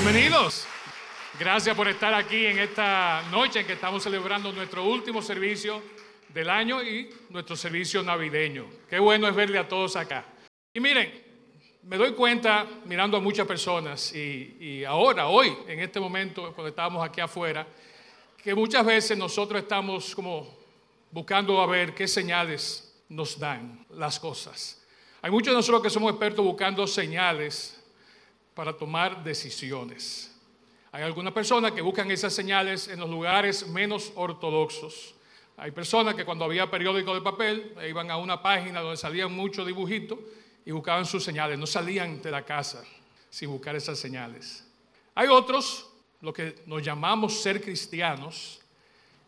Bienvenidos. Gracias por estar aquí en esta noche en que estamos celebrando nuestro último servicio del año y nuestro servicio navideño. Qué bueno es verle a todos acá. Y miren, me doy cuenta mirando a muchas personas y, y ahora, hoy, en este momento, cuando estamos aquí afuera, que muchas veces nosotros estamos como buscando a ver qué señales nos dan las cosas. Hay muchos de nosotros que somos expertos buscando señales para tomar decisiones. Hay algunas personas que buscan esas señales en los lugares menos ortodoxos. Hay personas que cuando había periódico de papel iban a una página donde salían muchos dibujitos y buscaban sus señales. No salían de la casa sin buscar esas señales. Hay otros, lo que nos llamamos ser cristianos,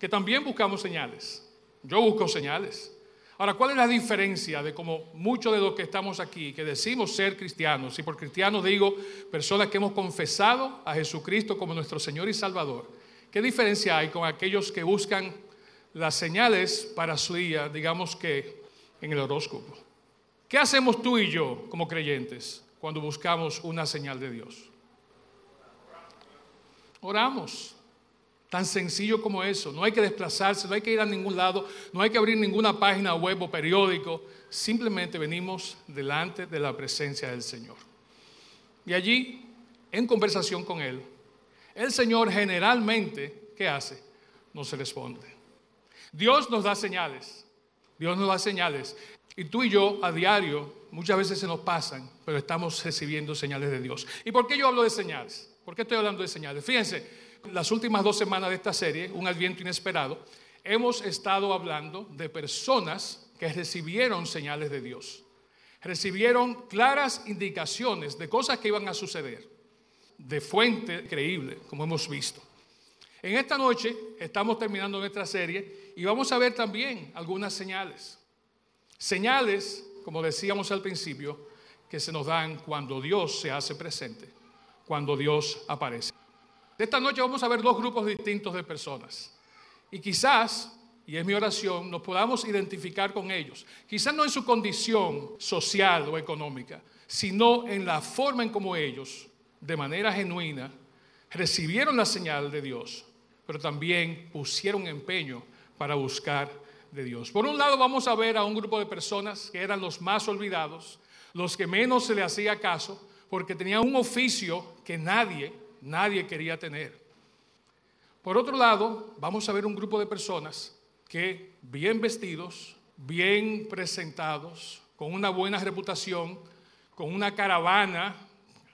que también buscamos señales. Yo busco señales. Ahora, ¿cuál es la diferencia de como muchos de los que estamos aquí, que decimos ser cristianos, y por cristianos digo personas que hemos confesado a Jesucristo como nuestro Señor y Salvador? ¿Qué diferencia hay con aquellos que buscan las señales para su día, digamos que en el horóscopo? ¿Qué hacemos tú y yo como creyentes cuando buscamos una señal de Dios? Oramos. Tan sencillo como eso. No hay que desplazarse, no hay que ir a ningún lado, no hay que abrir ninguna página web o periódico. Simplemente venimos delante de la presencia del Señor. Y allí, en conversación con Él, el Señor generalmente, ¿qué hace? Nos responde. Dios nos da señales. Dios nos da señales. Y tú y yo a diario muchas veces se nos pasan, pero estamos recibiendo señales de Dios. ¿Y por qué yo hablo de señales? ¿Por qué estoy hablando de señales? Fíjense, las últimas dos semanas de esta serie, Un Adviento Inesperado, hemos estado hablando de personas que recibieron señales de Dios. Recibieron claras indicaciones de cosas que iban a suceder, de fuente creíble, como hemos visto. En esta noche estamos terminando nuestra serie y vamos a ver también algunas señales. Señales, como decíamos al principio, que se nos dan cuando Dios se hace presente, cuando Dios aparece. Esta noche vamos a ver dos grupos distintos de personas. Y quizás, y es mi oración, nos podamos identificar con ellos. Quizás no en su condición social o económica, sino en la forma en cómo ellos, de manera genuina, recibieron la señal de Dios, pero también pusieron empeño para buscar de Dios. Por un lado vamos a ver a un grupo de personas que eran los más olvidados, los que menos se le hacía caso, porque tenían un oficio que nadie nadie quería tener. Por otro lado, vamos a ver un grupo de personas que bien vestidos, bien presentados, con una buena reputación, con una caravana,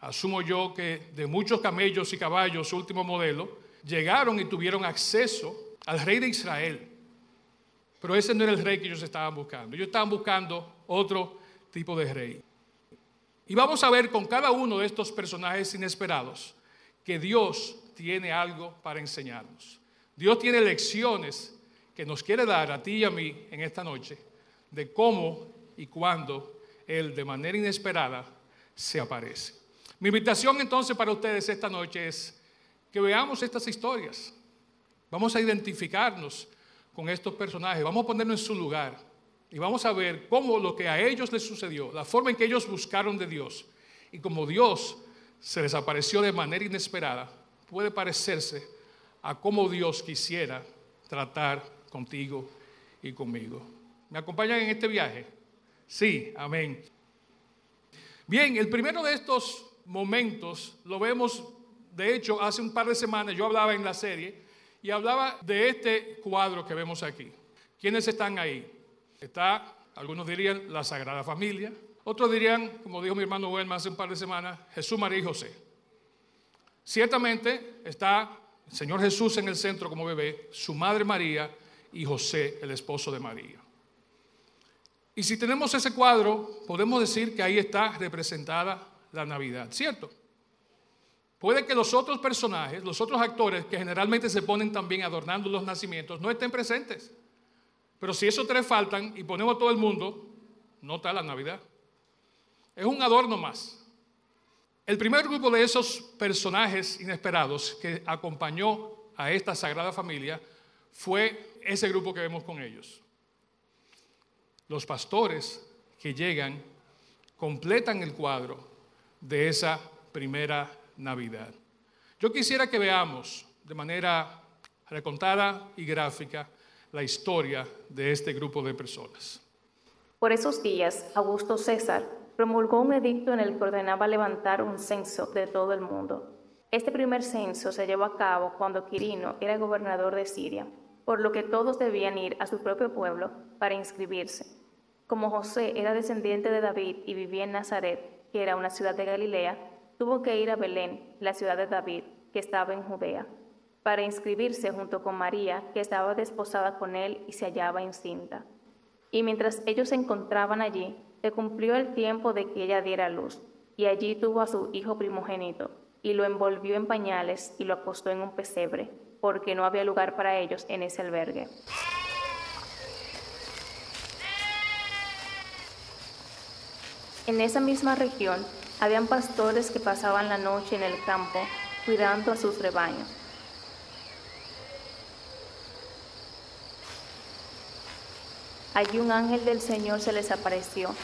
asumo yo que de muchos camellos y caballos, último modelo, llegaron y tuvieron acceso al rey de Israel. Pero ese no era el rey que ellos estaban buscando. Ellos estaban buscando otro tipo de rey. Y vamos a ver con cada uno de estos personajes inesperados que Dios tiene algo para enseñarnos. Dios tiene lecciones que nos quiere dar a ti y a mí en esta noche de cómo y cuándo Él de manera inesperada se aparece. Mi invitación entonces para ustedes esta noche es que veamos estas historias. Vamos a identificarnos con estos personajes, vamos a ponernos en su lugar y vamos a ver cómo lo que a ellos les sucedió, la forma en que ellos buscaron de Dios y cómo Dios se les apareció de manera inesperada puede parecerse a cómo Dios quisiera tratar contigo y conmigo. ¿Me acompañan en este viaje? Sí, amén. Bien, el primero de estos momentos lo vemos, de hecho, hace un par de semanas yo hablaba en la serie y hablaba de este cuadro que vemos aquí. ¿Quiénes están ahí? Está, algunos dirían, la Sagrada Familia, otros dirían, como dijo mi hermano Welma hace un par de semanas, Jesús, María y José. Ciertamente está el Señor Jesús en el centro como bebé, su madre María y José, el esposo de María. Y si tenemos ese cuadro, podemos decir que ahí está representada la Navidad, ¿cierto? Puede que los otros personajes, los otros actores que generalmente se ponen también adornando los nacimientos, no estén presentes. Pero si esos tres faltan y ponemos a todo el mundo, no está la Navidad. Es un adorno más. El primer grupo de esos personajes inesperados que acompañó a esta sagrada familia fue ese grupo que vemos con ellos. Los pastores que llegan completan el cuadro de esa primera Navidad. Yo quisiera que veamos de manera recontada y gráfica la historia de este grupo de personas. Por esos días, Augusto César promulgó un edicto en el que ordenaba levantar un censo de todo el mundo. Este primer censo se llevó a cabo cuando Quirino era gobernador de Siria, por lo que todos debían ir a su propio pueblo para inscribirse. Como José era descendiente de David y vivía en Nazaret, que era una ciudad de Galilea, tuvo que ir a Belén, la ciudad de David, que estaba en Judea, para inscribirse junto con María, que estaba desposada con él y se hallaba encinta. Y mientras ellos se encontraban allí, se cumplió el tiempo de que ella diera luz, y allí tuvo a su hijo primogénito, y lo envolvió en pañales y lo acostó en un pesebre, porque no había lugar para ellos en ese albergue. En esa misma región habían pastores que pasaban la noche en el campo cuidando a sus rebaños. Allí un ángel del Señor se les apareció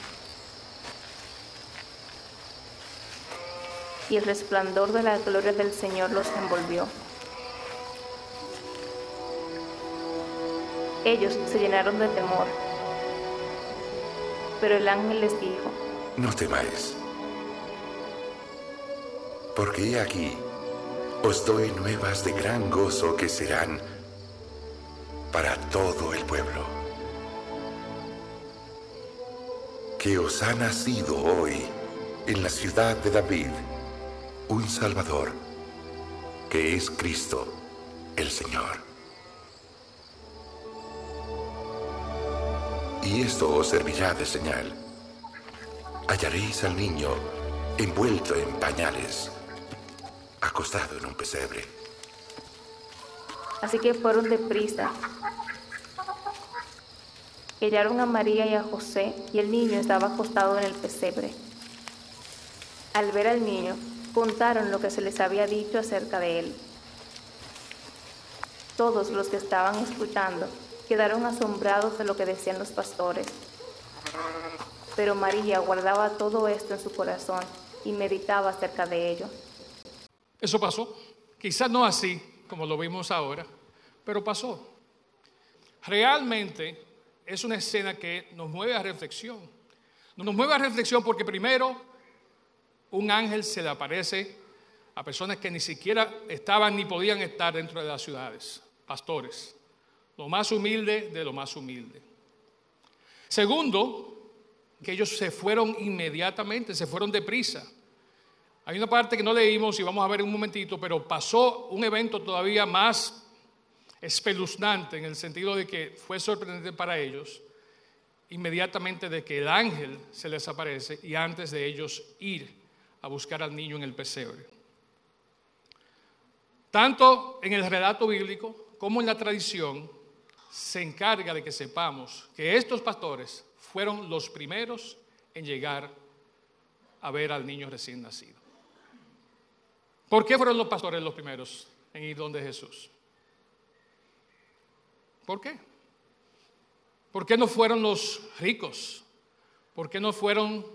y el resplandor de la gloria del Señor los envolvió. Ellos se llenaron de temor, pero el ángel les dijo, No temáis, porque he aquí, os doy nuevas de gran gozo que serán para todo el pueblo. Que os ha nacido hoy en la ciudad de David un Salvador, que es Cristo el Señor. Y esto os servirá de señal. Hallaréis al niño envuelto en pañales, acostado en un pesebre. Así que fueron deprisa hallaron a María y a José y el niño estaba acostado en el pesebre. Al ver al niño, contaron lo que se les había dicho acerca de él. Todos los que estaban escuchando quedaron asombrados de lo que decían los pastores. Pero María guardaba todo esto en su corazón y meditaba acerca de ello. Eso pasó. Quizás no así como lo vimos ahora, pero pasó. Realmente es una escena que nos mueve a reflexión. Nos mueve a reflexión porque primero un ángel se le aparece a personas que ni siquiera estaban ni podían estar dentro de las ciudades, pastores, lo más humilde de lo más humilde. Segundo, que ellos se fueron inmediatamente, se fueron deprisa. Hay una parte que no leímos y vamos a ver en un momentito, pero pasó un evento todavía más espeluznante en el sentido de que fue sorprendente para ellos inmediatamente de que el ángel se les aparece y antes de ellos ir a buscar al niño en el pesebre. Tanto en el relato bíblico como en la tradición se encarga de que sepamos que estos pastores fueron los primeros en llegar a ver al niño recién nacido. ¿Por qué fueron los pastores los primeros en ir donde Jesús? ¿Por qué? ¿Por qué no fueron los ricos? ¿Por qué no fueron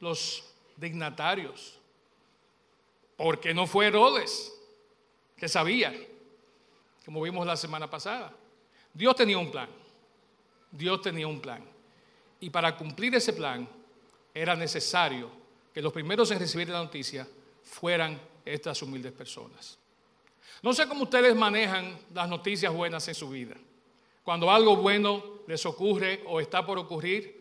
los dignatarios? ¿Por qué no fue Herodes? Que sabía, como vimos la semana pasada. Dios tenía un plan. Dios tenía un plan. Y para cumplir ese plan era necesario que los primeros en recibir la noticia fueran estas humildes personas. No sé cómo ustedes manejan las noticias buenas en su vida. Cuando algo bueno les ocurre o está por ocurrir,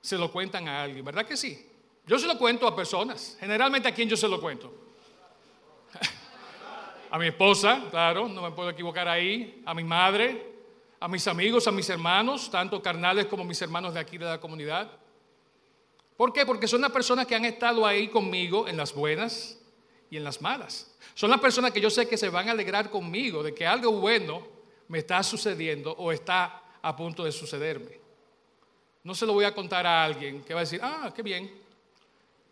se lo cuentan a alguien, ¿verdad que sí? Yo se lo cuento a personas. Generalmente a quién yo se lo cuento. a mi esposa, claro, no me puedo equivocar ahí, a mi madre, a mis amigos, a mis hermanos, tanto carnales como mis hermanos de aquí de la comunidad. ¿Por qué? Porque son las personas que han estado ahí conmigo en las buenas y en las malas. Son las personas que yo sé que se van a alegrar conmigo de que algo bueno me está sucediendo o está a punto de sucederme. No se lo voy a contar a alguien que va a decir, ah, qué bien,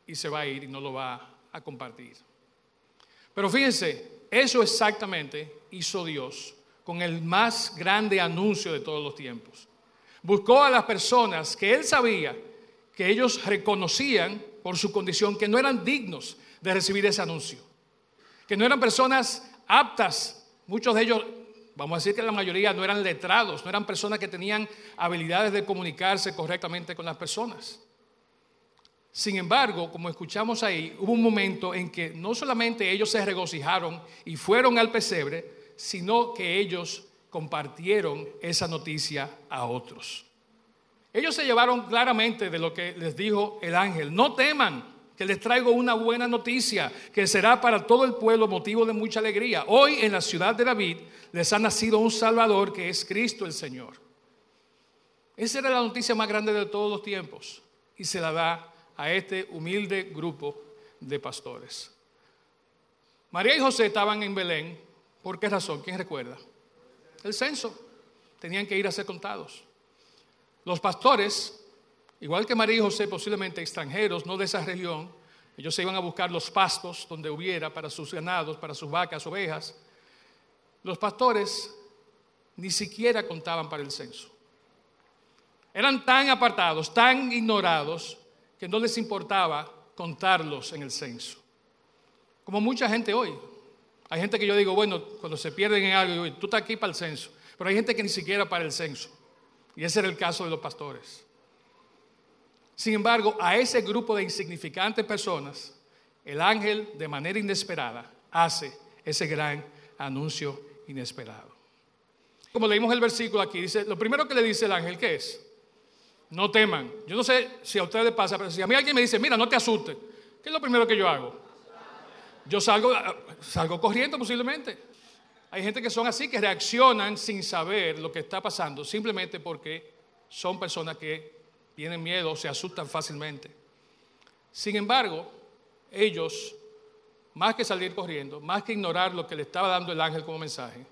y se va a ir y no lo va a compartir. Pero fíjense, eso exactamente hizo Dios con el más grande anuncio de todos los tiempos. Buscó a las personas que él sabía que ellos reconocían por su condición que no eran dignos de recibir ese anuncio que no eran personas aptas, muchos de ellos, vamos a decir que la mayoría no eran letrados, no eran personas que tenían habilidades de comunicarse correctamente con las personas. Sin embargo, como escuchamos ahí, hubo un momento en que no solamente ellos se regocijaron y fueron al pesebre, sino que ellos compartieron esa noticia a otros. Ellos se llevaron claramente de lo que les dijo el ángel. No teman, que les traigo una buena noticia, que será para todo el pueblo motivo de mucha alegría. Hoy en la ciudad de David les ha nacido un Salvador que es Cristo el Señor. Esa era la noticia más grande de todos los tiempos y se la da a este humilde grupo de pastores. María y José estaban en Belén. ¿Por qué razón? ¿Quién recuerda? El censo. Tenían que ir a ser contados. Los pastores, igual que María y José, posiblemente extranjeros, no de esa región, ellos se iban a buscar los pastos donde hubiera para sus ganados, para sus vacas, ovejas. Los pastores ni siquiera contaban para el censo. Eran tan apartados, tan ignorados, que no les importaba contarlos en el censo. Como mucha gente hoy. Hay gente que yo digo, bueno, cuando se pierden en algo, tú estás aquí para el censo. Pero hay gente que ni siquiera para el censo. Y ese era el caso de los pastores. Sin embargo, a ese grupo de insignificantes personas, el ángel de manera inesperada hace ese gran anuncio inesperado. Como leímos el versículo aquí, dice, lo primero que le dice el ángel, ¿qué es? No teman. Yo no sé si a ustedes les pasa, pero si a mí alguien me dice, mira, no te asustes, ¿qué es lo primero que yo hago? Yo salgo, salgo corriendo posiblemente. Hay gente que son así, que reaccionan sin saber lo que está pasando, simplemente porque son personas que tienen miedo se asustan fácilmente. Sin embargo, ellos, más que salir corriendo, más que ignorar lo que le estaba dando el ángel como mensaje,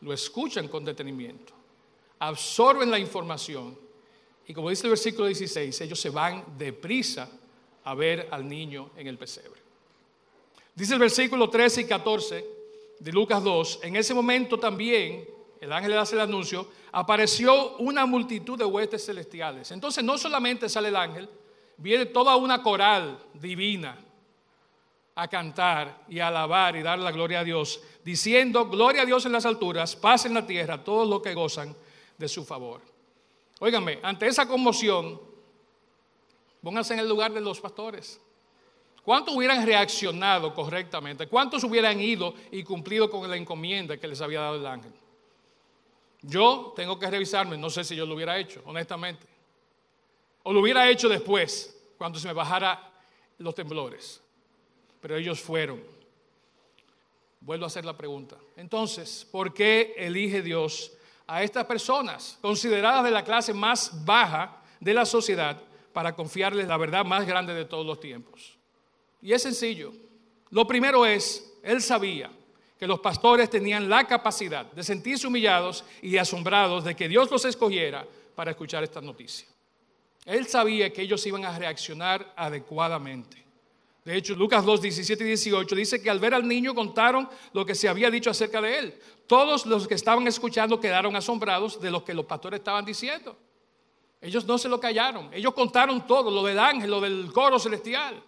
lo escuchan con detenimiento, absorben la información y como dice el versículo 16, ellos se van deprisa a ver al niño en el pesebre. Dice el versículo 13 y 14 de Lucas 2, en ese momento también, el ángel le hace el anuncio, apareció una multitud de huestes celestiales. Entonces no solamente sale el ángel, viene toda una coral divina a cantar y a alabar y dar la gloria a Dios, diciendo, gloria a Dios en las alturas, paz en la tierra, todos los que gozan de su favor. Óigame, ante esa conmoción, pónganse en el lugar de los pastores. ¿Cuántos hubieran reaccionado correctamente? ¿Cuántos hubieran ido y cumplido con la encomienda que les había dado el ángel? Yo tengo que revisarme, no sé si yo lo hubiera hecho, honestamente. O lo hubiera hecho después, cuando se me bajara los temblores. Pero ellos fueron. Vuelvo a hacer la pregunta. Entonces, ¿por qué elige Dios a estas personas, consideradas de la clase más baja de la sociedad, para confiarles la verdad más grande de todos los tiempos? Y es sencillo. Lo primero es, él sabía que los pastores tenían la capacidad de sentirse humillados y asombrados de que Dios los escogiera para escuchar esta noticia. Él sabía que ellos iban a reaccionar adecuadamente. De hecho, Lucas 2, 17 y 18 dice que al ver al niño contaron lo que se había dicho acerca de él. Todos los que estaban escuchando quedaron asombrados de lo que los pastores estaban diciendo. Ellos no se lo callaron, ellos contaron todo, lo del ángel, lo del coro celestial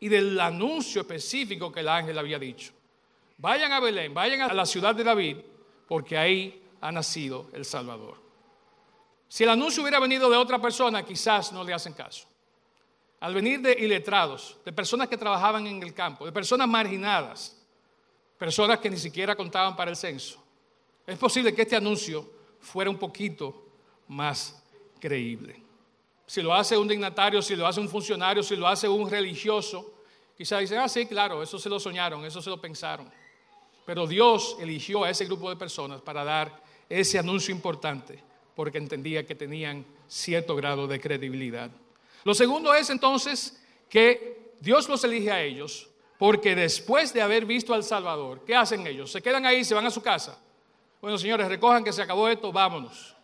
y del anuncio específico que el ángel había dicho. Vayan a Belén, vayan a la ciudad de David, porque ahí ha nacido el Salvador. Si el anuncio hubiera venido de otra persona, quizás no le hacen caso. Al venir de iletrados, de personas que trabajaban en el campo, de personas marginadas, personas que ni siquiera contaban para el censo, es posible que este anuncio fuera un poquito más creíble. Si lo hace un dignatario, si lo hace un funcionario, si lo hace un religioso, quizás dicen, ah, sí, claro, eso se lo soñaron, eso se lo pensaron. Pero Dios eligió a ese grupo de personas para dar ese anuncio importante, porque entendía que tenían cierto grado de credibilidad. Lo segundo es entonces que Dios los elige a ellos, porque después de haber visto al Salvador, ¿qué hacen ellos? ¿Se quedan ahí, se van a su casa? Bueno, señores, recojan que se acabó esto, vámonos.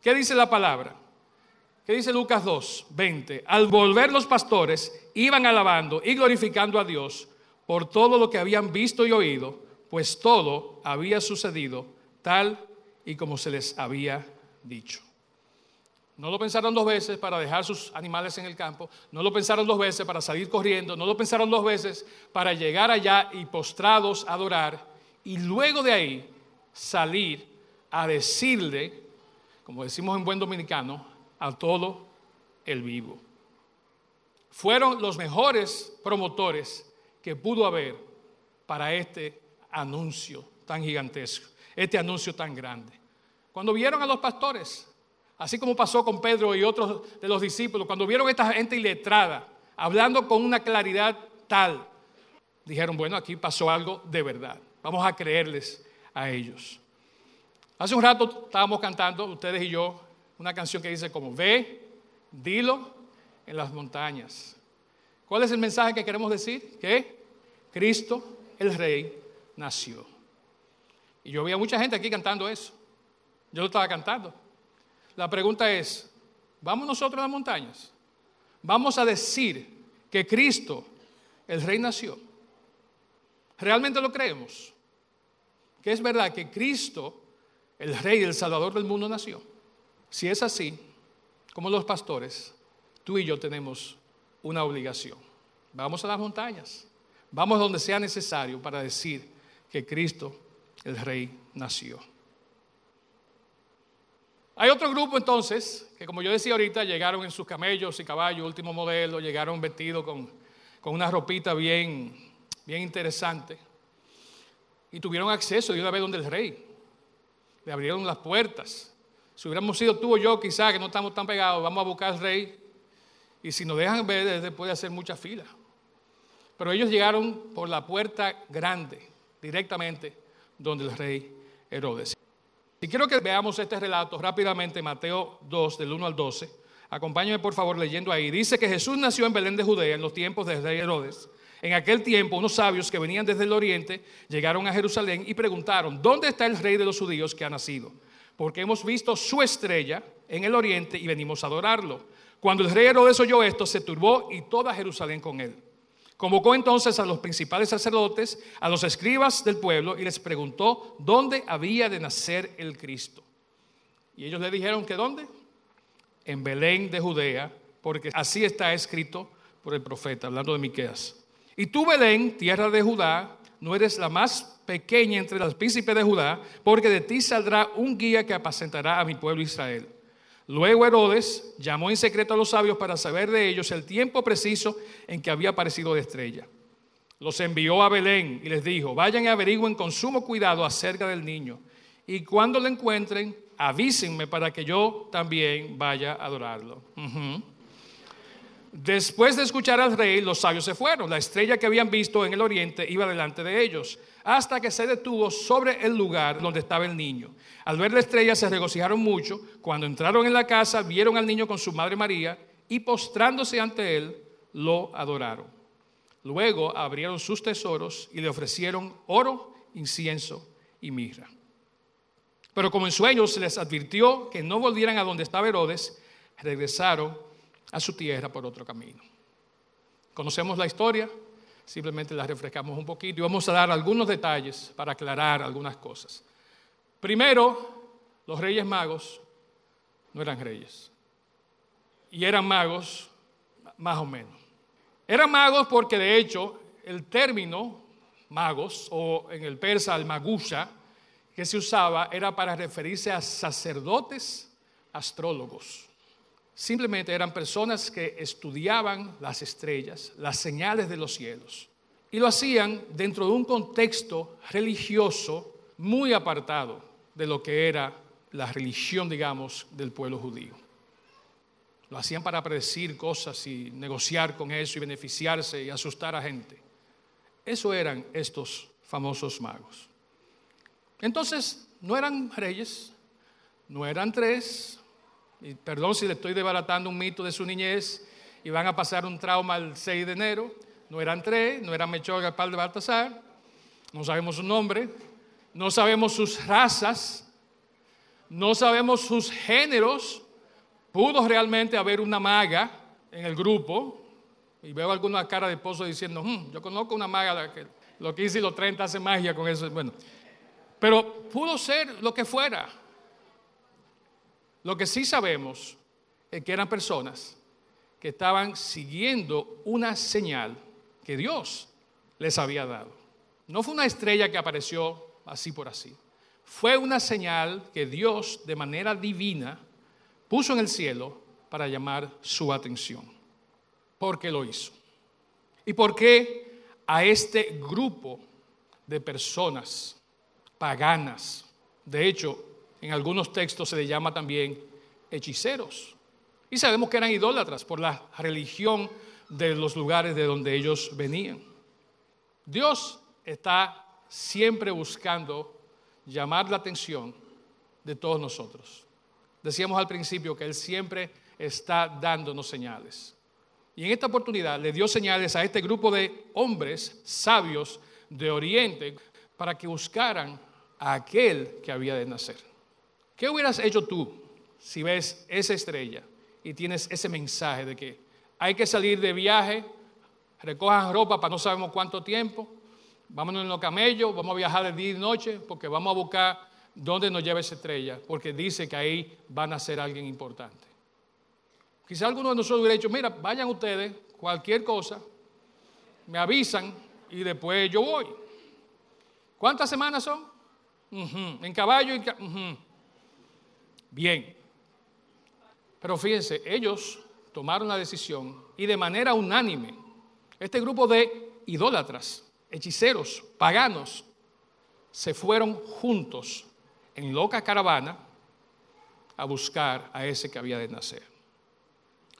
¿Qué dice la palabra? ¿Qué dice Lucas 2, 20? Al volver los pastores iban alabando y glorificando a Dios por todo lo que habían visto y oído, pues todo había sucedido tal y como se les había dicho. No lo pensaron dos veces para dejar sus animales en el campo, no lo pensaron dos veces para salir corriendo, no lo pensaron dos veces para llegar allá y postrados adorar y luego de ahí salir a decirle, como decimos en buen dominicano, a todo el vivo. Fueron los mejores promotores que pudo haber para este anuncio tan gigantesco, este anuncio tan grande. Cuando vieron a los pastores, así como pasó con Pedro y otros de los discípulos, cuando vieron a esta gente iletrada, hablando con una claridad tal, dijeron, bueno, aquí pasó algo de verdad. Vamos a creerles a ellos. Hace un rato estábamos cantando, ustedes y yo, una canción que dice como, ve, dilo en las montañas. ¿Cuál es el mensaje que queremos decir? Que Cristo, el Rey, nació. Y yo veía mucha gente aquí cantando eso. Yo lo estaba cantando. La pregunta es, ¿vamos nosotros a las montañas? ¿Vamos a decir que Cristo, el Rey, nació? ¿Realmente lo creemos? Que es verdad que Cristo, el Rey, el Salvador del mundo, nació. Si es así, como los pastores, tú y yo tenemos una obligación. Vamos a las montañas, vamos donde sea necesario para decir que Cristo, el Rey, nació. Hay otro grupo entonces, que como yo decía ahorita, llegaron en sus camellos y caballos, último modelo, llegaron vestidos con, con una ropita bien bien interesante. Y tuvieron acceso de una vez donde el rey. Le abrieron las puertas. Si hubiéramos sido tú o yo, quizás que no estamos tan pegados, vamos a buscar al rey. Y si nos dejan ver, puede hacer mucha fila. Pero ellos llegaron por la puerta grande, directamente donde el rey Herodes. Y quiero que veamos este relato rápidamente, Mateo 2, del 1 al 12. Acompáñame por favor leyendo ahí. Dice que Jesús nació en Belén de Judea en los tiempos del rey Herodes. En aquel tiempo, unos sabios que venían desde el oriente llegaron a Jerusalén y preguntaron, ¿dónde está el rey de los judíos que ha nacido? Porque hemos visto su estrella en el oriente y venimos a adorarlo. Cuando el rey Herodes oyó esto, se turbó y toda Jerusalén con él. Convocó entonces a los principales sacerdotes, a los escribas del pueblo y les preguntó dónde había de nacer el Cristo. Y ellos le dijeron que dónde? En Belén de Judea, porque así está escrito por el profeta, hablando de Miqueas. Y tú, Belén, tierra de Judá, no eres la más pequeña entre los príncipes de Judá, porque de ti saldrá un guía que apacentará a mi pueblo Israel. Luego Herodes llamó en secreto a los sabios para saber de ellos el tiempo preciso en que había aparecido la estrella. Los envió a Belén y les dijo, vayan y averigüen con sumo cuidado acerca del niño. Y cuando lo encuentren, avísenme para que yo también vaya a adorarlo. Después de escuchar al rey, los sabios se fueron. La estrella que habían visto en el oriente iba delante de ellos, hasta que se detuvo sobre el lugar donde estaba el niño. Al ver la estrella se regocijaron mucho. Cuando entraron en la casa, vieron al niño con su madre María y postrándose ante él, lo adoraron. Luego abrieron sus tesoros y le ofrecieron oro, incienso y mirra. Pero como en sueños se les advirtió que no volvieran a donde estaba Herodes, regresaron a su tierra por otro camino. Conocemos la historia, simplemente la refrescamos un poquito y vamos a dar algunos detalles para aclarar algunas cosas. Primero, los reyes magos no eran reyes y eran magos más o menos. Eran magos porque de hecho el término magos o en el persa el magusha que se usaba era para referirse a sacerdotes astrólogos. Simplemente eran personas que estudiaban las estrellas, las señales de los cielos. Y lo hacían dentro de un contexto religioso muy apartado de lo que era la religión, digamos, del pueblo judío. Lo hacían para predecir cosas y negociar con eso y beneficiarse y asustar a gente. Eso eran estos famosos magos. Entonces, no eran reyes, no eran tres, y perdón si le estoy desbaratando un mito de su niñez y van a pasar un trauma el 6 de enero. No eran tres, no eran Melchor, Gaspar de Baltasar, no sabemos su nombre, no sabemos sus razas, no sabemos sus géneros. Pudo realmente haber una maga en el grupo, y veo alguna cara de esposo diciendo, hmm, yo conozco una maga que lo que hice los 30 hace magia con eso. Bueno, pero pudo ser lo que fuera. Lo que sí sabemos es que eran personas que estaban siguiendo una señal que Dios les había dado. No fue una estrella que apareció así por así. Fue una señal que Dios de manera divina puso en el cielo para llamar su atención. ¿Por qué lo hizo? ¿Y por qué a este grupo de personas paganas, de hecho, en algunos textos se le llama también hechiceros, y sabemos que eran idólatras por la religión de los lugares de donde ellos venían. Dios está siempre buscando llamar la atención de todos nosotros. Decíamos al principio que Él siempre está dándonos señales. Y en esta oportunidad le dio señales a este grupo de hombres sabios de Oriente para que buscaran a aquel que había de nacer. ¿Qué hubieras hecho tú si ves esa estrella y tienes ese mensaje de que hay que salir de viaje, recojan ropa para no sabemos cuánto tiempo, vámonos en los camellos, vamos a viajar de día y noche porque vamos a buscar dónde nos lleva esa estrella, porque dice que ahí van a ser alguien importante. Quizá alguno de nosotros hubiera dicho, mira, vayan ustedes, cualquier cosa, me avisan y después yo voy. ¿Cuántas semanas son? En caballo y... Bien. Pero fíjense, ellos tomaron la decisión y de manera unánime, este grupo de idólatras, hechiceros, paganos, se fueron juntos en loca caravana a buscar a ese que había de nacer.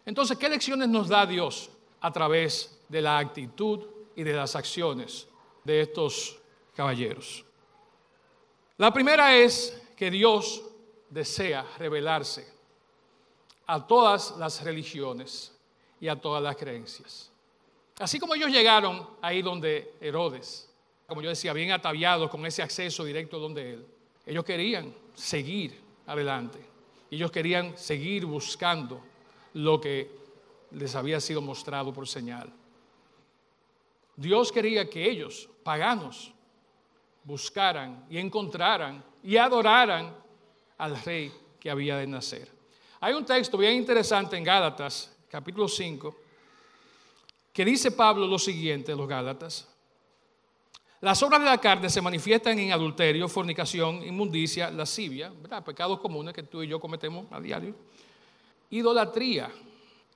Entonces, ¿qué lecciones nos da Dios a través de la actitud y de las acciones de estos caballeros? La primera es que Dios desea revelarse a todas las religiones y a todas las creencias. Así como ellos llegaron ahí donde Herodes, como yo decía, bien ataviados con ese acceso directo donde él, ellos querían seguir adelante. Ellos querían seguir buscando lo que les había sido mostrado por señal. Dios quería que ellos, paganos, buscaran y encontraran y adoraran al rey que había de nacer. Hay un texto bien interesante en Gálatas, capítulo 5, que dice Pablo lo siguiente, los Gálatas. Las obras de la carne se manifiestan en adulterio, fornicación, inmundicia, lascivia, pecados comunes que tú y yo cometemos a diario, idolatría,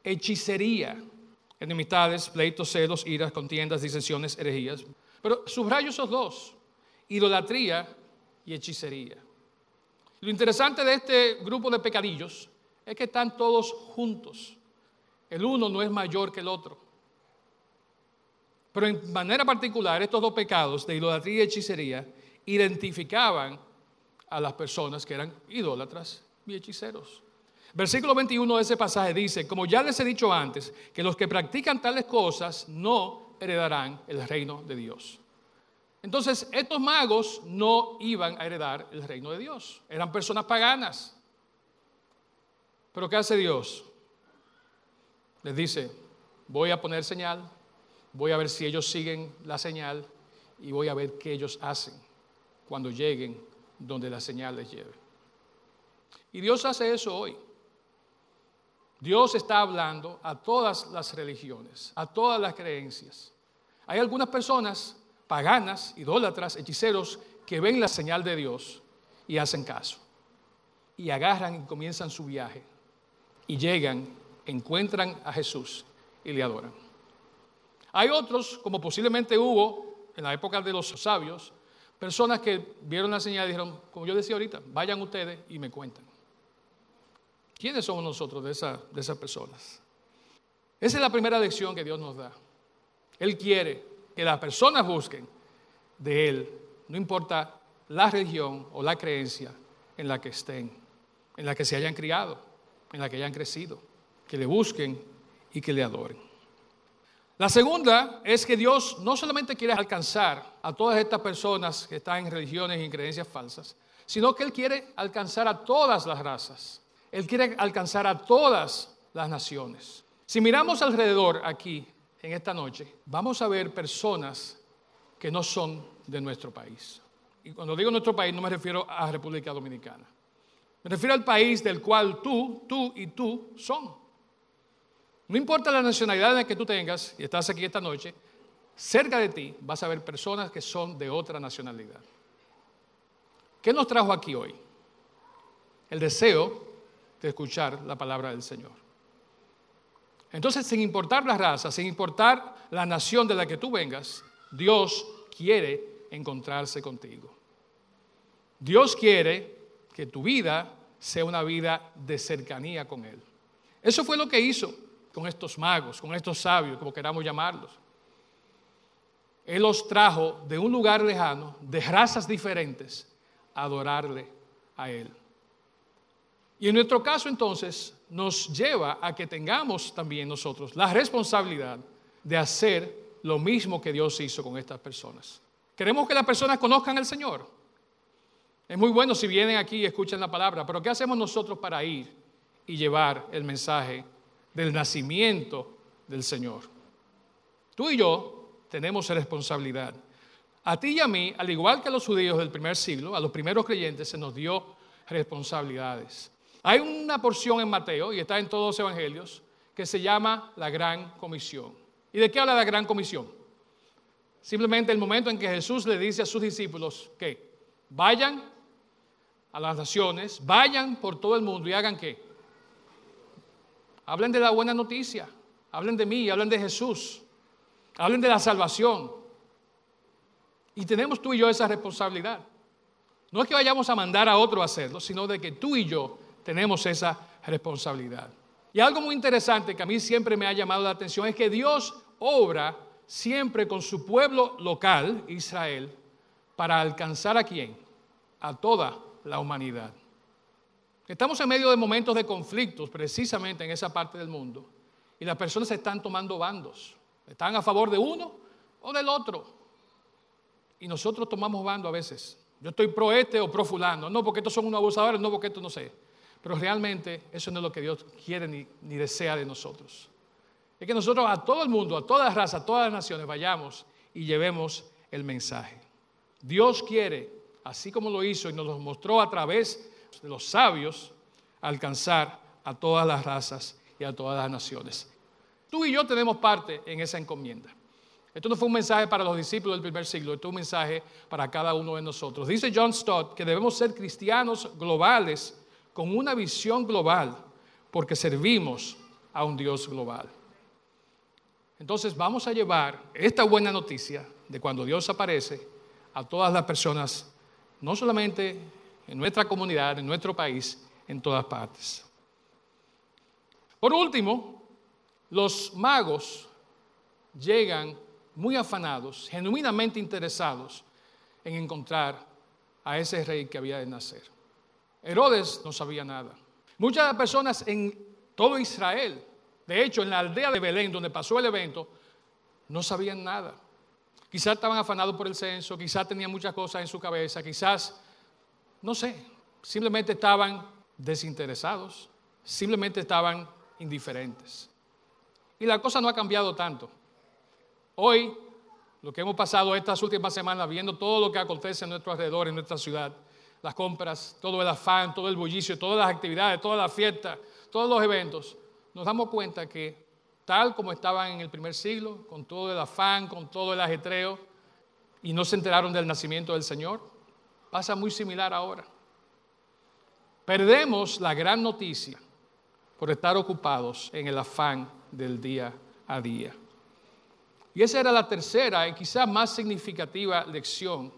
hechicería, enemistades, pleitos, celos, iras, contiendas, disensiones, herejías. Pero subrayo esos dos, idolatría y hechicería. Lo interesante de este grupo de pecadillos es que están todos juntos. El uno no es mayor que el otro. Pero en manera particular, estos dos pecados de idolatría y hechicería identificaban a las personas que eran idólatras y hechiceros. Versículo 21 de ese pasaje dice, como ya les he dicho antes, que los que practican tales cosas no heredarán el reino de Dios. Entonces, estos magos no iban a heredar el reino de Dios. Eran personas paganas. Pero ¿qué hace Dios? Les dice, voy a poner señal, voy a ver si ellos siguen la señal y voy a ver qué ellos hacen cuando lleguen donde la señal les lleve. Y Dios hace eso hoy. Dios está hablando a todas las religiones, a todas las creencias. Hay algunas personas paganas, idólatras, hechiceros, que ven la señal de Dios y hacen caso. Y agarran y comienzan su viaje. Y llegan, encuentran a Jesús y le adoran. Hay otros, como posiblemente hubo en la época de los sabios, personas que vieron la señal y dijeron, como yo decía ahorita, vayan ustedes y me cuentan. ¿Quiénes somos nosotros de, de esas personas? Esa es la primera lección que Dios nos da. Él quiere que las personas busquen de Él, no importa la religión o la creencia en la que estén, en la que se hayan criado, en la que hayan crecido, que le busquen y que le adoren. La segunda es que Dios no solamente quiere alcanzar a todas estas personas que están en religiones y en creencias falsas, sino que Él quiere alcanzar a todas las razas. Él quiere alcanzar a todas las naciones. Si miramos alrededor aquí, en esta noche, vamos a ver personas que no son de nuestro país. Y cuando digo nuestro país no me refiero a República Dominicana. Me refiero al país del cual tú, tú y tú son. No importa la nacionalidad que tú tengas y estás aquí esta noche, cerca de ti vas a ver personas que son de otra nacionalidad. ¿Qué nos trajo aquí hoy? El deseo de escuchar la palabra del Señor. Entonces, sin importar la raza, sin importar la nación de la que tú vengas, Dios quiere encontrarse contigo. Dios quiere que tu vida sea una vida de cercanía con Él. Eso fue lo que hizo con estos magos, con estos sabios, como queramos llamarlos. Él los trajo de un lugar lejano, de razas diferentes, a adorarle a Él. Y en nuestro caso entonces nos lleva a que tengamos también nosotros la responsabilidad de hacer lo mismo que Dios hizo con estas personas. Queremos que las personas conozcan al Señor. Es muy bueno si vienen aquí y escuchan la palabra, pero ¿qué hacemos nosotros para ir y llevar el mensaje del nacimiento del Señor? Tú y yo tenemos responsabilidad. A ti y a mí, al igual que a los judíos del primer siglo, a los primeros creyentes se nos dio responsabilidades. Hay una porción en Mateo, y está en todos los evangelios, que se llama la Gran Comisión. ¿Y de qué habla la Gran Comisión? Simplemente el momento en que Jesús le dice a sus discípulos que vayan a las naciones, vayan por todo el mundo y hagan qué? Hablen de la buena noticia, hablen de mí, hablen de Jesús, hablen de la salvación. Y tenemos tú y yo esa responsabilidad. No es que vayamos a mandar a otro a hacerlo, sino de que tú y yo tenemos esa responsabilidad. Y algo muy interesante que a mí siempre me ha llamado la atención es que Dios obra siempre con su pueblo local, Israel, para alcanzar a quién? A toda la humanidad. Estamos en medio de momentos de conflictos precisamente en esa parte del mundo y las personas están tomando bandos. Están a favor de uno o del otro. Y nosotros tomamos bando a veces. Yo estoy pro este o pro fulano. No porque estos son unos abusadores, no porque estos no sé. Pero realmente eso no es lo que Dios quiere ni, desea de nosotros. Es que nosotros a todo el mundo, a todas las razas, a todas las naciones vayamos y llevemos el mensaje. Dios quiere, así como lo hizo y nos lo mostró a través de los sabios, alcanzar a todas las razas y a todas las naciones. Tú y yo tenemos parte en esa encomienda. Esto no fue un mensaje para los discípulos del primer siglo, esto es un mensaje para cada uno de nosotros. Dice John Stott que debemos ser cristianos globales con una visión global, porque servimos a un Dios global. Entonces vamos a llevar esta buena noticia de cuando Dios aparece a todas las personas, no solamente en nuestra comunidad, en nuestro país, en todas partes. Por último, los magos llegan muy afanados, genuinamente interesados en encontrar a ese rey que había de nacer. Herodes no sabía nada. Muchas personas en todo Israel, de hecho en la aldea de Belén, donde pasó el evento, no sabían nada. Quizás estaban afanados por el censo, quizás tenían muchas cosas en su cabeza, quizás, no sé, simplemente estaban desinteresados, simplemente estaban indiferentes. Y la cosa no ha cambiado tanto. Hoy, lo que hemos pasado estas últimas semanas viendo todo lo que acontece a nuestro alrededor, en nuestra ciudad, las compras, todo el afán, todo el bullicio, todas las actividades, todas las fiestas, todos los eventos, nos damos cuenta que tal como estaban en el primer siglo, con todo el afán, con todo el ajetreo, y no se enteraron del nacimiento del Señor, pasa muy similar ahora. Perdemos la gran noticia por estar ocupados en el afán del día a día. Y esa era la tercera y quizás más significativa lección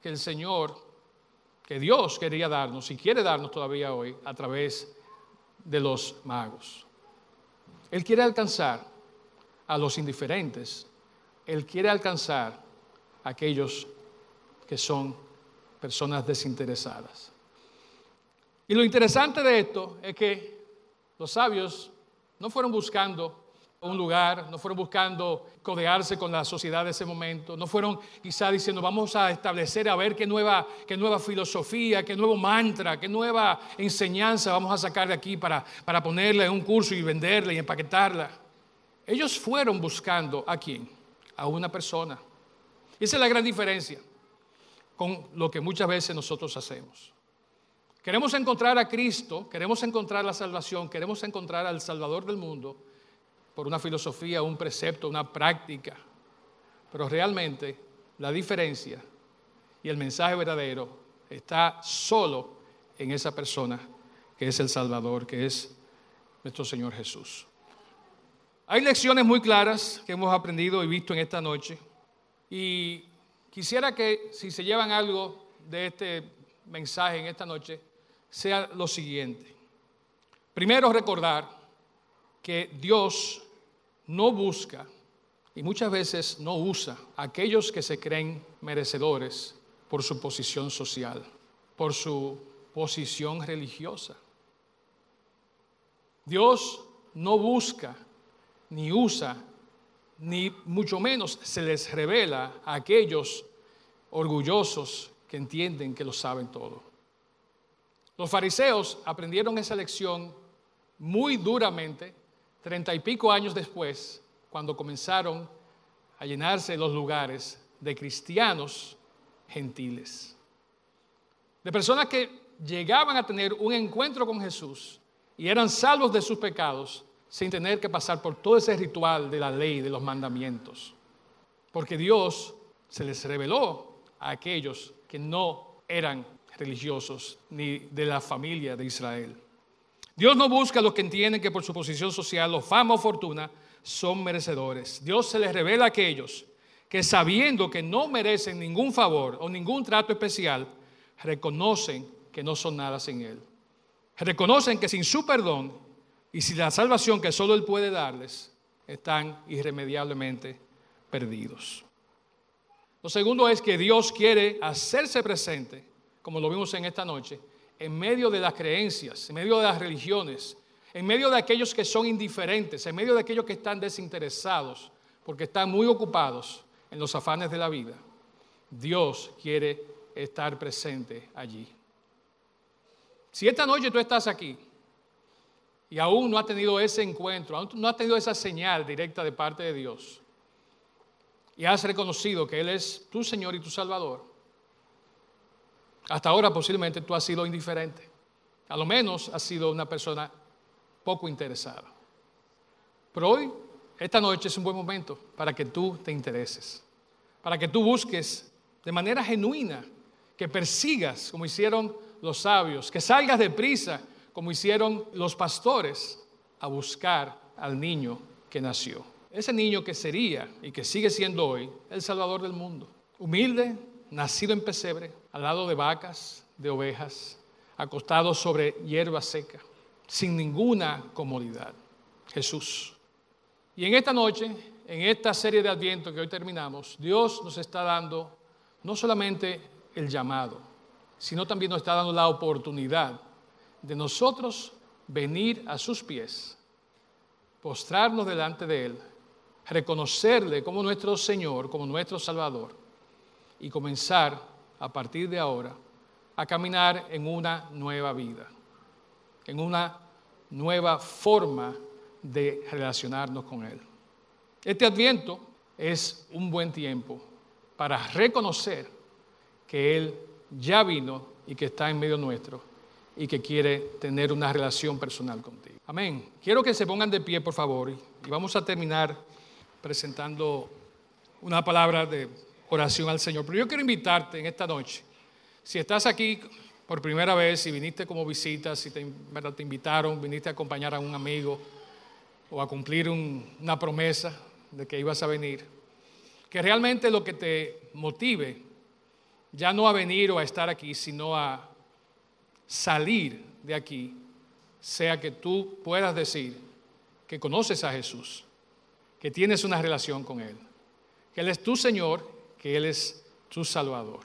que el Señor que Dios quería darnos y quiere darnos todavía hoy a través de los magos. Él quiere alcanzar a los indiferentes, Él quiere alcanzar a aquellos que son personas desinteresadas. Y lo interesante de esto es que los sabios no fueron buscando un lugar, no fueron buscando codearse con la sociedad de ese momento, no fueron quizá diciendo vamos a establecer a ver qué nueva, qué nueva filosofía, qué nuevo mantra, qué nueva enseñanza vamos a sacar de aquí para, para ponerla en un curso y venderla y empaquetarla. Ellos fueron buscando a quién? A una persona. esa es la gran diferencia con lo que muchas veces nosotros hacemos. Queremos encontrar a Cristo, queremos encontrar la salvación, queremos encontrar al Salvador del mundo por una filosofía, un precepto, una práctica. Pero realmente la diferencia y el mensaje verdadero está solo en esa persona que es el Salvador, que es nuestro Señor Jesús. Hay lecciones muy claras que hemos aprendido y visto en esta noche. Y quisiera que si se llevan algo de este mensaje en esta noche, sea lo siguiente. Primero recordar que Dios no busca y muchas veces no usa a aquellos que se creen merecedores por su posición social, por su posición religiosa. Dios no busca ni usa, ni mucho menos se les revela a aquellos orgullosos que entienden que lo saben todo. Los fariseos aprendieron esa lección muy duramente, treinta y pico años después, cuando comenzaron a llenarse los lugares de cristianos gentiles, de personas que llegaban a tener un encuentro con Jesús y eran salvos de sus pecados sin tener que pasar por todo ese ritual de la ley, de los mandamientos. Porque Dios se les reveló a aquellos que no eran religiosos ni de la familia de Israel. Dios no busca a los que entienden que por su posición social o fama o fortuna son merecedores. Dios se les revela a aquellos que sabiendo que no merecen ningún favor o ningún trato especial, reconocen que no son nada sin Él. Reconocen que sin su perdón y sin la salvación que solo Él puede darles, están irremediablemente perdidos. Lo segundo es que Dios quiere hacerse presente, como lo vimos en esta noche, en medio de las creencias, en medio de las religiones, en medio de aquellos que son indiferentes, en medio de aquellos que están desinteresados, porque están muy ocupados en los afanes de la vida. Dios quiere estar presente allí. Si esta noche tú estás aquí y aún no has tenido ese encuentro, aún no has tenido esa señal directa de parte de Dios, y has reconocido que Él es tu Señor y tu Salvador, hasta ahora posiblemente tú has sido indiferente. A lo menos has sido una persona poco interesada. Pero hoy, esta noche es un buen momento para que tú te intereses, para que tú busques de manera genuina, que persigas como hicieron los sabios, que salgas de prisa como hicieron los pastores a buscar al niño que nació. Ese niño que sería y que sigue siendo hoy el Salvador del mundo. Humilde, nacido en pesebre, al lado de vacas, de ovejas, acostado sobre hierba seca, sin ninguna comodidad. Jesús. Y en esta noche, en esta serie de Adviento que hoy terminamos, Dios nos está dando no solamente el llamado, sino también nos está dando la oportunidad de nosotros venir a sus pies, postrarnos delante de Él, reconocerle como nuestro Señor, como nuestro Salvador y comenzar a partir de ahora a caminar en una nueva vida, en una nueva forma de relacionarnos con Él. Este adviento es un buen tiempo para reconocer que Él ya vino y que está en medio nuestro y que quiere tener una relación personal contigo. Amén. Quiero que se pongan de pie, por favor, y vamos a terminar presentando una palabra de oración al Señor. Pero yo quiero invitarte en esta noche, si estás aquí por primera vez, si viniste como visita, si te, invitaron, viniste a acompañar a un amigo o a cumplir una promesa de que ibas a venir, que realmente lo que te motive ya no a venir o a estar aquí, sino a salir de aquí, sea que tú puedas decir que conoces a Jesús, que tienes una relación con Él, que Él es tu Señor, que Él es tu Salvador.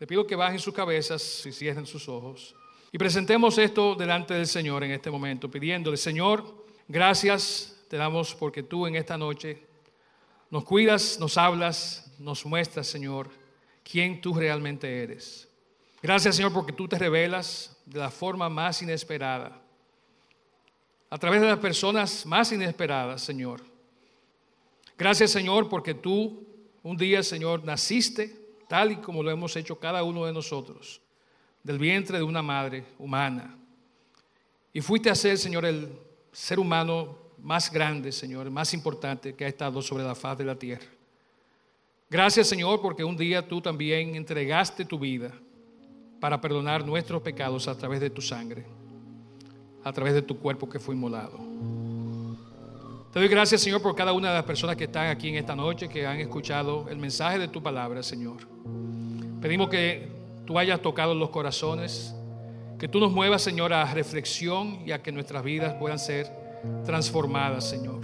Le pido que bajen sus cabezas y cierren sus ojos y presentemos esto delante del Señor en este momento, pidiéndole, Señor, gracias te damos porque tú en esta noche nos cuidas, nos hablas, nos muestras, Señor, quién tú realmente eres. Gracias, Señor, porque tú te revelas de la forma más inesperada, a través de las personas más inesperadas, Señor. Gracias, Señor, porque tú un día, Señor, naciste tal y como lo hemos hecho cada uno de nosotros, del vientre de una madre humana. Y fuiste a ser, Señor, el ser humano más grande, Señor, más importante que ha estado sobre la faz de la tierra. Gracias, Señor, porque un día tú también entregaste tu vida para perdonar nuestros pecados a través de tu sangre, a través de tu cuerpo que fue inmolado. Te doy gracias, Señor, por cada una de las personas que están aquí en esta noche, que han escuchado el mensaje de tu palabra, Señor. Pedimos que tú hayas tocado los corazones, que tú nos muevas, Señor, a reflexión y a que nuestras vidas puedan ser transformadas, Señor.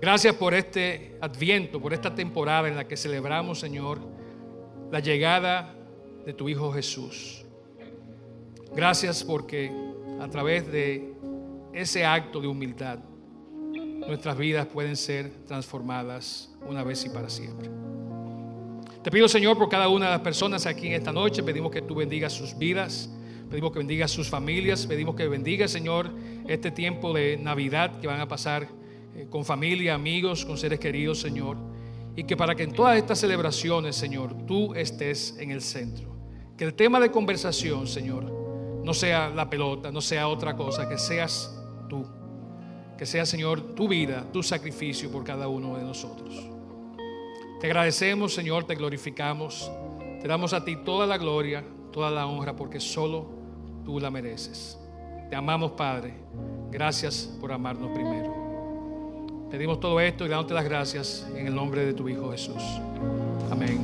Gracias por este adviento, por esta temporada en la que celebramos, Señor, la llegada de tu Hijo Jesús. Gracias porque a través de ese acto de humildad, nuestras vidas pueden ser transformadas una vez y para siempre. Te pido, Señor, por cada una de las personas aquí en esta noche, pedimos que tú bendigas sus vidas, pedimos que bendigas sus familias, pedimos que bendiga, Señor, este tiempo de Navidad que van a pasar eh, con familia, amigos, con seres queridos, Señor. Y que para que en todas estas celebraciones, Señor, tú estés en el centro. Que el tema de conversación, Señor, no sea la pelota, no sea otra cosa, que seas tú. Que sea, Señor, tu vida, tu sacrificio por cada uno de nosotros. Te agradecemos, Señor, te glorificamos. Te damos a ti toda la gloria, toda la honra, porque solo tú la mereces. Te amamos, Padre. Gracias por amarnos primero. Pedimos todo esto y dándote las gracias en el nombre de tu Hijo Jesús. Amén.